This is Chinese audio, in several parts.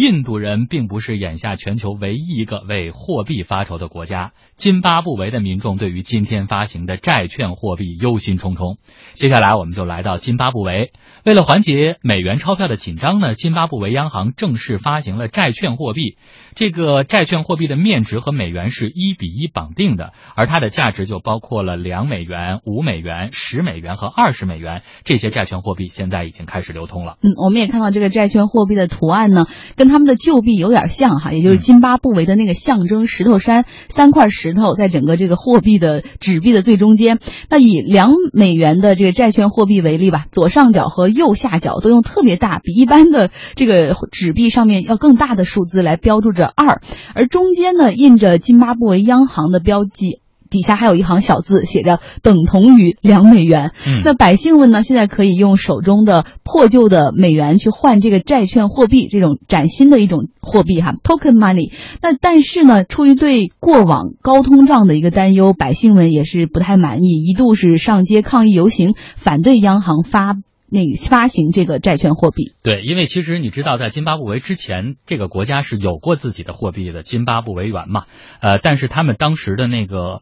印度人并不是眼下全球唯一一个为货币发愁的国家。津巴布韦的民众对于今天发行的债券货币忧心忡忡。接下来，我们就来到津巴布韦。为了缓解美元钞票的紧张呢，津巴布韦央行正式发行了债券货币。这个债券货币的面值和美元是一比一绑定的，而它的价值就包括了两美元、五美元、十美元和二十美元。这些债券货币现在已经开始流通了。嗯，我们也看到这个债券货币的图案呢，跟他们的旧币有点像哈，也就是津巴布韦的那个象征石头山，三块石头在整个这个货币的纸币的最中间。那以两美元的这个债券货币为例吧，左上角和右下角都用特别大，比一般的这个纸币上面要更大的数字来标注着二，而中间呢印着津巴布韦央行的标记。底下还有一行小字，写着等同于两美元。嗯，那百姓们呢，现在可以用手中的破旧的美元去换这个债券货币，这种崭新的一种货币哈，token money。那但是呢，出于对过往高通胀的一个担忧，百姓们也是不太满意，一度是上街抗议游行，反对央行发。那个发行这个债券货币，对，因为其实你知道，在津巴布韦之前，这个国家是有过自己的货币的，津巴布韦元嘛，呃，但是他们当时的那个。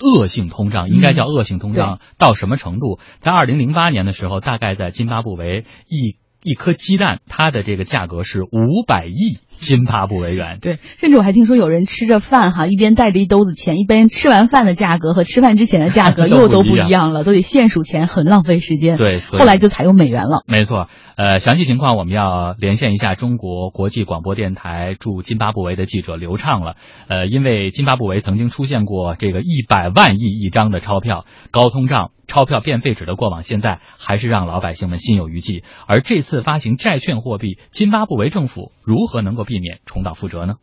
恶性通胀应该叫恶性通胀到什么程度？在二零零八年的时候，大概在津巴布韦一一颗鸡蛋，它的这个价格是五百亿津巴布韦元。对，甚至我还听说有人吃着饭哈，一边带着一兜子钱，一边吃完饭的价格和吃饭之前的价格 又都不一样了，都得现数钱，很浪费时间。对，后来就采用美元了。没错。呃，详细情况我们要连线一下中国国际广播电台驻津巴布韦的记者刘畅了。呃，因为津巴布韦曾经出现过这个一百万亿一张的钞票，高通胀、钞票变废纸的过往，现在还是让老百姓们心有余悸。而这次发行债券货币，津巴布韦政府如何能够避免重蹈覆辙呢？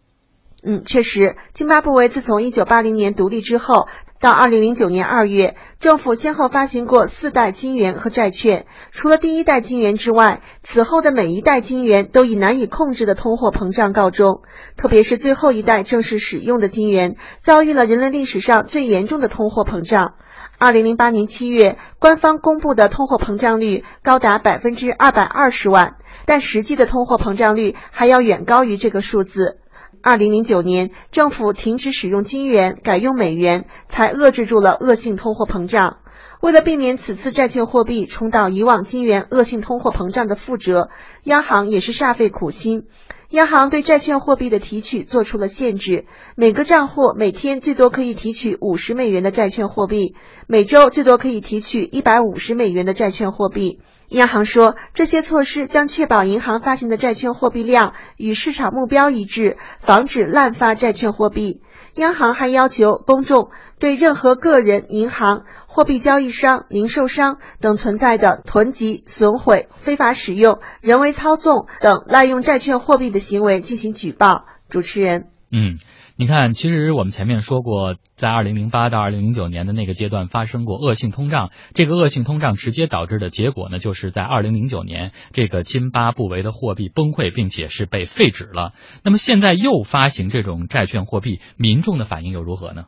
嗯，确实，津巴布韦自从一九八零年独立之后，到二零零九年二月，政府先后发行过四代金元和债券。除了第一代金元之外，此后的每一代金元都以难以控制的通货膨胀告终。特别是最后一代正式使用的金元，遭遇了人类历史上最严重的通货膨胀。二零零八年七月，官方公布的通货膨胀率高达百分之二百二十万，但实际的通货膨胀率还要远高于这个数字。二零零九年，政府停止使用金元，改用美元，才遏制住了恶性通货膨胀。为了避免此次债券货币重蹈以往金元恶性通货膨胀的覆辙，央行也是煞费苦心。央行对债券货币的提取做出了限制，每个账户每天最多可以提取五十美元的债券货币，每周最多可以提取一百五十美元的债券货币。央行说，这些措施将确保银行发行的债券货币量与市场目标一致，防止滥发债券货币。央行还要求公众对任何个人、银行、货币交易商、零售商等存在的囤积、损毁、非法使用、人为操纵等滥用债券货币的行为进行举报。主持人，嗯。你看，其实我们前面说过，在二零零八到二零零九年的那个阶段发生过恶性通胀，这个恶性通胀直接导致的结果呢，就是在二零零九年这个津巴布韦的货币崩溃，并且是被废止了。那么现在又发行这种债券货币，民众的反应又如何呢？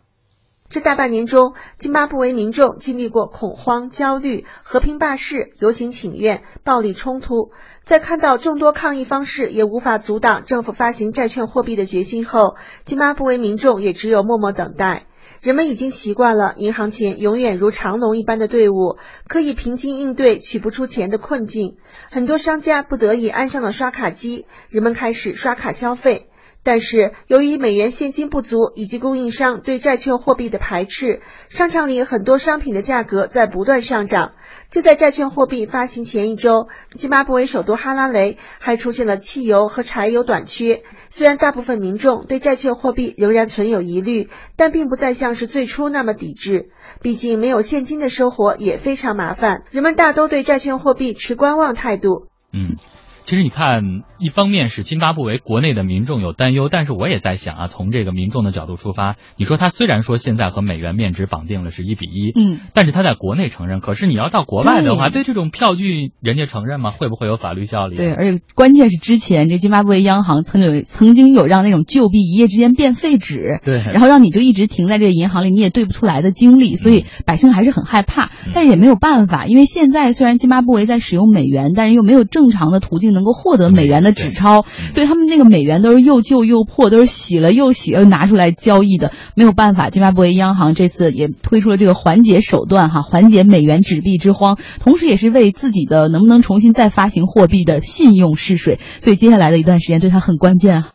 这大半年中，津巴布韦民众经历过恐慌、焦虑、和平罢市、游行请愿、暴力冲突，在看到众多抗议方式也无法阻挡政府发行债券货币的决心后，津巴布韦民众也只有默默等待。人们已经习惯了银行前永远如长龙一般的队伍，可以平静应对取不出钱的困境。很多商家不得已安上了刷卡机，人们开始刷卡消费。但是，由于美元现金不足以及供应商对债券货币的排斥，商场里很多商品的价格在不断上涨。就在债券货币发行前一周，津巴布韦首都哈拉雷还出现了汽油和柴油短缺。虽然大部分民众对债券货币仍然存有疑虑，但并不再像是最初那么抵制。毕竟，没有现金的生活也非常麻烦，人们大都对债券货币持观望态度。嗯。其实你看，一方面是津巴布韦国内的民众有担忧，但是我也在想啊，从这个民众的角度出发，你说他虽然说现在和美元面值绑定了是一比一，嗯，但是他在国内承认，可是你要到国外的话，对这种票据人家承认吗？会不会有法律效力？对，而且关键是之前这津巴布韦央行曾有曾经有让那种旧币一夜之间变废纸，对，然后让你就一直停在这个银行里，你也兑不出来的经历，所以百姓还是很害怕，但是也没有办法，因为现在虽然津巴布韦在使用美元，但是又没有正常的途径。定能够获得美元的纸钞，所以他们那个美元都是又旧又破，都是洗了又洗又拿出来交易的，没有办法。津巴布韦央行这次也推出了这个缓解手段，哈，缓解美元纸币之荒，同时也是为自己的能不能重新再发行货币的信用试水。所以接下来的一段时间对他很关键啊。